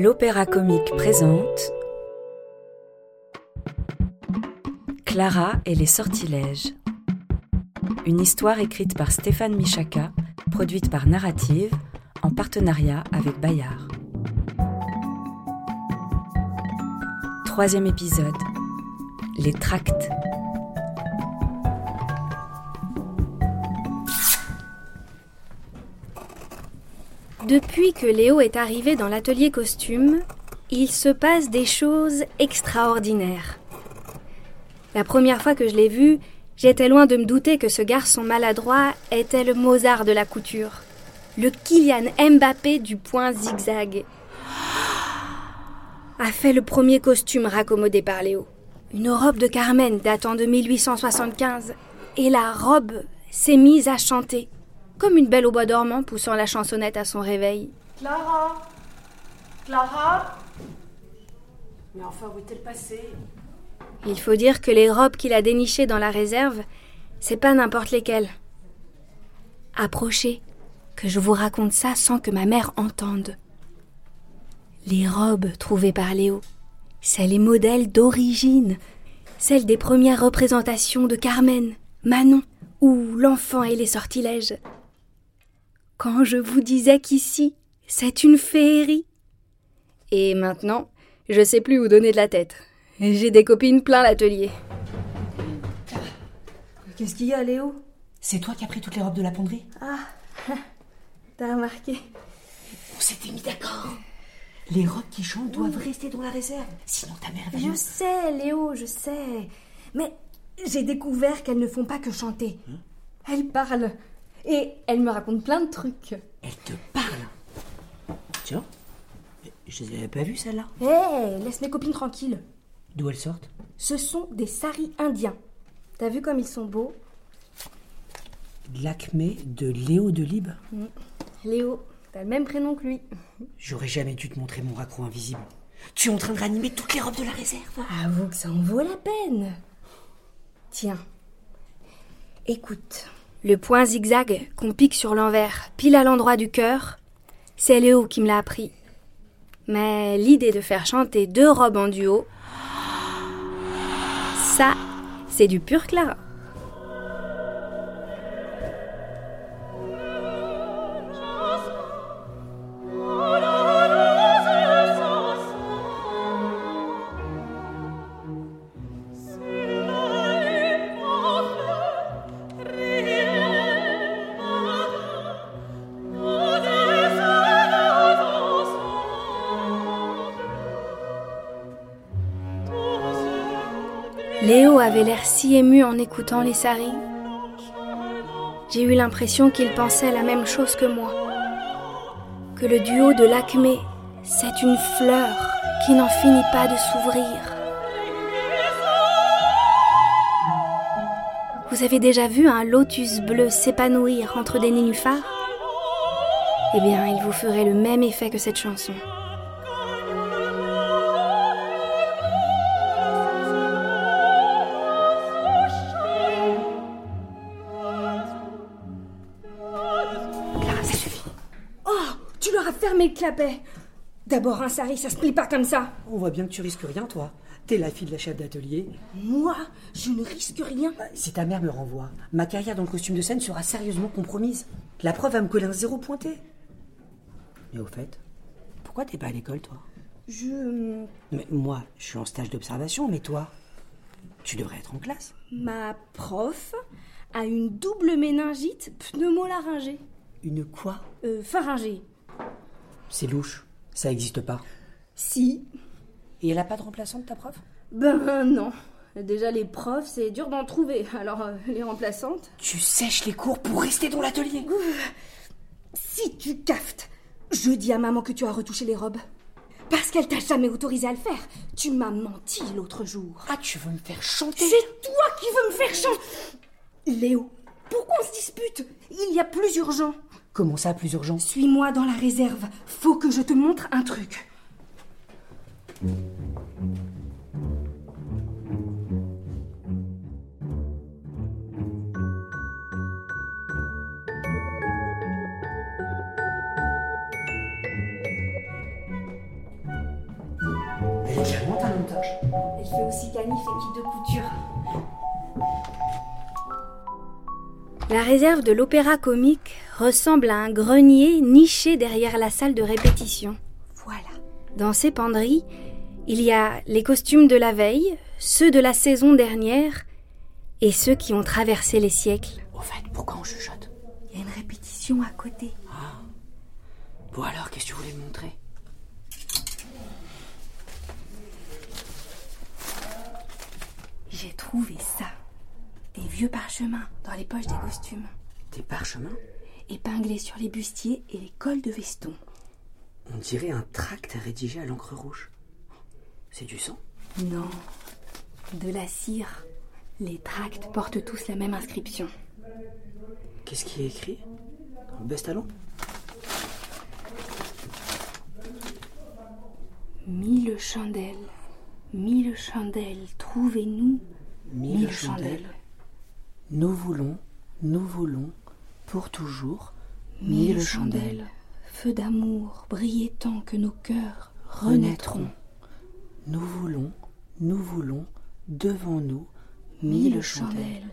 L'Opéra Comique présente Clara et les sortilèges. Une histoire écrite par Stéphane Michaka, produite par Narrative, en partenariat avec Bayard. Troisième épisode. Les tracts. Depuis que Léo est arrivé dans l'atelier costume, il se passe des choses extraordinaires. La première fois que je l'ai vu, j'étais loin de me douter que ce garçon maladroit était le Mozart de la couture, le Kylian Mbappé du point zigzag. A fait le premier costume raccommodé par Léo. Une robe de Carmen datant de 1875. Et la robe s'est mise à chanter comme une belle au bois dormant poussant la chansonnette à son réveil. Clara Clara Mais enfin, où est-elle passée? Il faut dire que les robes qu'il a dénichées dans la réserve, c'est pas n'importe lesquelles. Approchez, que je vous raconte ça sans que ma mère entende. Les robes trouvées par Léo, c'est les modèles d'origine, celles des premières représentations de Carmen, Manon ou l'enfant et les sortilèges. Quand je vous disais qu'ici, c'est une féerie. Et maintenant, je sais plus où donner de la tête. J'ai des copines plein l'atelier. Qu'est-ce qu'il y a, Léo? C'est toi qui as pris toutes les robes de la ponderie Ah, t'as remarqué? On s'était mis d'accord. Les robes qui chantent doivent rester dans la réserve, sinon ta mère va... Je sais, Léo, je sais. Mais j'ai découvert qu'elles ne font pas que chanter. Elles parlent. Et elles me racontent plein de trucs. Elle te parle Tiens, je les avais pas vues, celles-là. Hé, laisse mes copines tranquilles. D'où elles sortent? Ce sont des saris indiens. T'as vu comme ils sont beaux? L'acmé de Léo de Lib Léo, t'as le même prénom que lui. J'aurais jamais dû te montrer mon raccro invisible. Tu es en train de ranimer toutes les robes de la réserve. Avoue que ça en vaut la peine. Tiens, écoute. Le point zigzag qu'on pique sur l'envers, pile à l'endroit du cœur, c'est Léo qui me l'a appris. Mais l'idée de faire chanter deux robes en duo, ça, c'est du pur Clara. Léo avait l'air si ému en écoutant les saris. J'ai eu l'impression qu'il pensait la même chose que moi. Que le duo de l'acmé, c'est une fleur qui n'en finit pas de s'ouvrir. Vous avez déjà vu un lotus bleu s'épanouir entre des nénuphars? Eh bien, il vous ferait le même effet que cette chanson. As fermé le clapet D'abord un sari, ça se plie pas comme ça On voit bien que tu risques rien, toi. T'es la fille de la chef d'atelier. Moi, je ne risque rien. Si ta mère me renvoie, ma carrière dans le costume de scène sera sérieusement compromise. La preuve va me coller un zéro pointé. Mais au fait, pourquoi t'es pas à l'école, toi? Je... Mais moi, je suis en stage d'observation, mais toi, tu devrais être en classe. Ma prof a une double méningite pneumolaryngée. Une quoi? Euh, pharyngée. C'est louche. Ça existe pas. Si. Et elle a pas de remplaçante, ta prof? Ben non. Déjà, les profs, c'est dur d'en trouver. Alors, euh, les remplaçantes Tu sèches les cours pour rester dans l'atelier. Si tu caftes, je dis à maman que tu as retouché les robes. Parce qu'elle t'a jamais autorisé à le faire. Tu m'as menti l'autre jour. Ah, tu veux me faire chanter? C'est toi qui veux me faire chanter Léo, pourquoi on se dispute? Il y a plus urgent. Comment ça, plus urgent? Suis-moi dans la réserve faut que je te montre un truc. Elle est charmante à montage. Elle fait aussi canif et kit de couture. La réserve de l'opéra comique ressemble à un grenier niché derrière la salle de répétition. Voilà. Dans ces penderies, il y a les costumes de la veille, ceux de la saison dernière et ceux qui ont traversé les siècles. Au fait, pourquoi on chuchote? Il y a une répétition à côté. Bon alors, qu'est-ce que tu voulais me montrer? J'ai trouvé ça. Des vieux parchemins dans les poches des costumes, Des parchemins? Épinglés sur les bustiers et les cols de veston. On dirait un tract rédigé à l'encre rouge. C'est du sang? Non, de la cire. Les tracts portent tous la même inscription. Qu'est-ce qui est écrit? Baisse talon Mille chandelles, mille chandelles, trouvez-nous Mille chandelles. Nous voulons, nous voulons, pour toujours, Mille chandelles, feu d'amour, brillez tant que nos cœurs renaîtront. Nous voulons, nous voulons, devant nous, Mille mille chandelles. chandelles.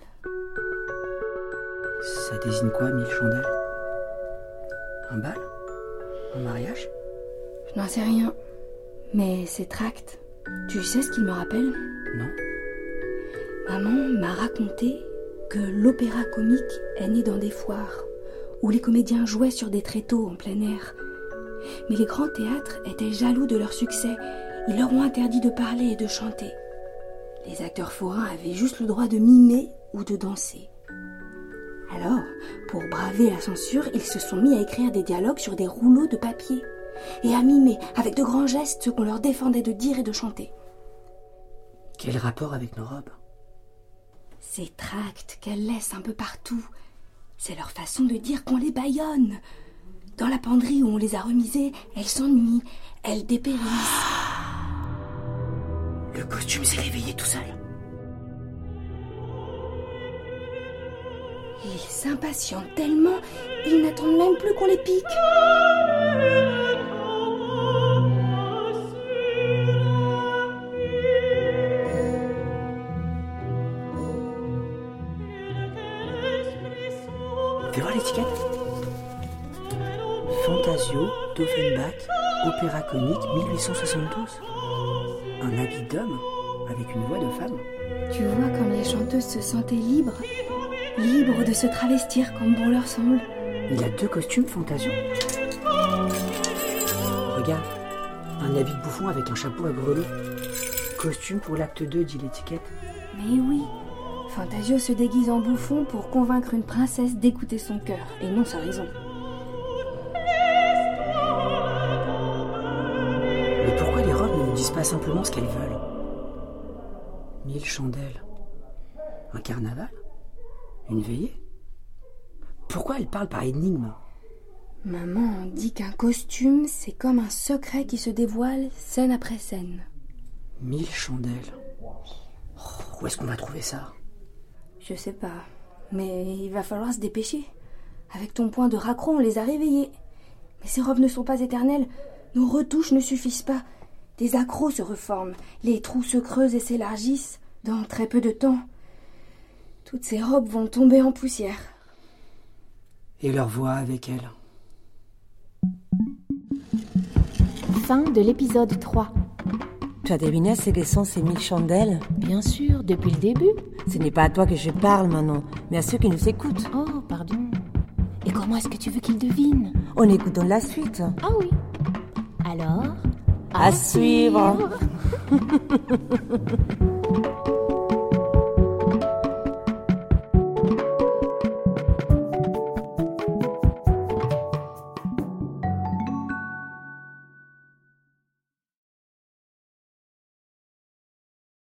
Ça désigne quoi, mille chandelles? Un bal? Un mariage? Je n'en sais rien. Mais ces tracts, tu sais ce qu'ils me rappellent? Non Maman m'a raconté que l'opéra comique est né dans des foires, où les comédiens jouaient sur des tréteaux en plein air. Mais les grands théâtres étaient jaloux de leur succès. Ils leur ont interdit de parler et de chanter. Les acteurs forains avaient juste le droit de mimer ou de danser. Alors, pour braver la censure, ils se sont mis à écrire des dialogues sur des rouleaux de papier et à mimer avec de grands gestes ce qu'on leur défendait de dire et de chanter. Quel rapport avec nos robes? Ces tracts qu'elles laissent un peu partout, c'est leur façon de dire qu'on les baillonne. Dans la penderie où on les a remisées, elles s'ennuient, elles dépérissent. Le costume s'est réveillé tout seul. Ils s'impatientent tellement, ils n'attendent même plus qu'on les pique. d'Offenbach, opéra comique 1872. Un habit d'homme avec une voix de femme. Tu vois comme les chanteuses se sentaient libres, libres de se travestir comme bon leur semble. Il a deux costumes Fantasio. Regarde, un habit de bouffon avec un chapeau à grelots. Costume pour l'acte 2, dit l'étiquette. Mais oui, Fantasio se déguise en bouffon pour convaincre une princesse d'écouter son cœur et non sa raison. Simplement ce qu'elles veulent Mille chandelles. Un carnaval Une veillée Pourquoi elles parlent par énigme Maman dit qu'un costume, c'est comme un secret qui se dévoile scène après scène. Mille chandelles. Oh, où est-ce qu'on va trouver ça? Je sais pas, mais il va falloir se dépêcher. Avec ton point de raccro, on les a réveillés. Mais ces robes ne sont pas éternelles. Nos retouches ne suffisent pas. Des accros se reforment. Les trous se creusent et s'élargissent dans très peu de temps. Toutes ces robes vont tomber en poussière. Et leur voix avec elles. Fin de l'épisode 3. Tu as deviné ce que sont ces mille chandelles? Bien sûr, depuis le début. Ce n'est pas à toi que je parle maintenant, mais à ceux qui nous écoutent. Oh, pardon. Et comment est-ce que tu veux qu'ils devinent? En écoutant la suite. Ah oui. Alors? À suivre.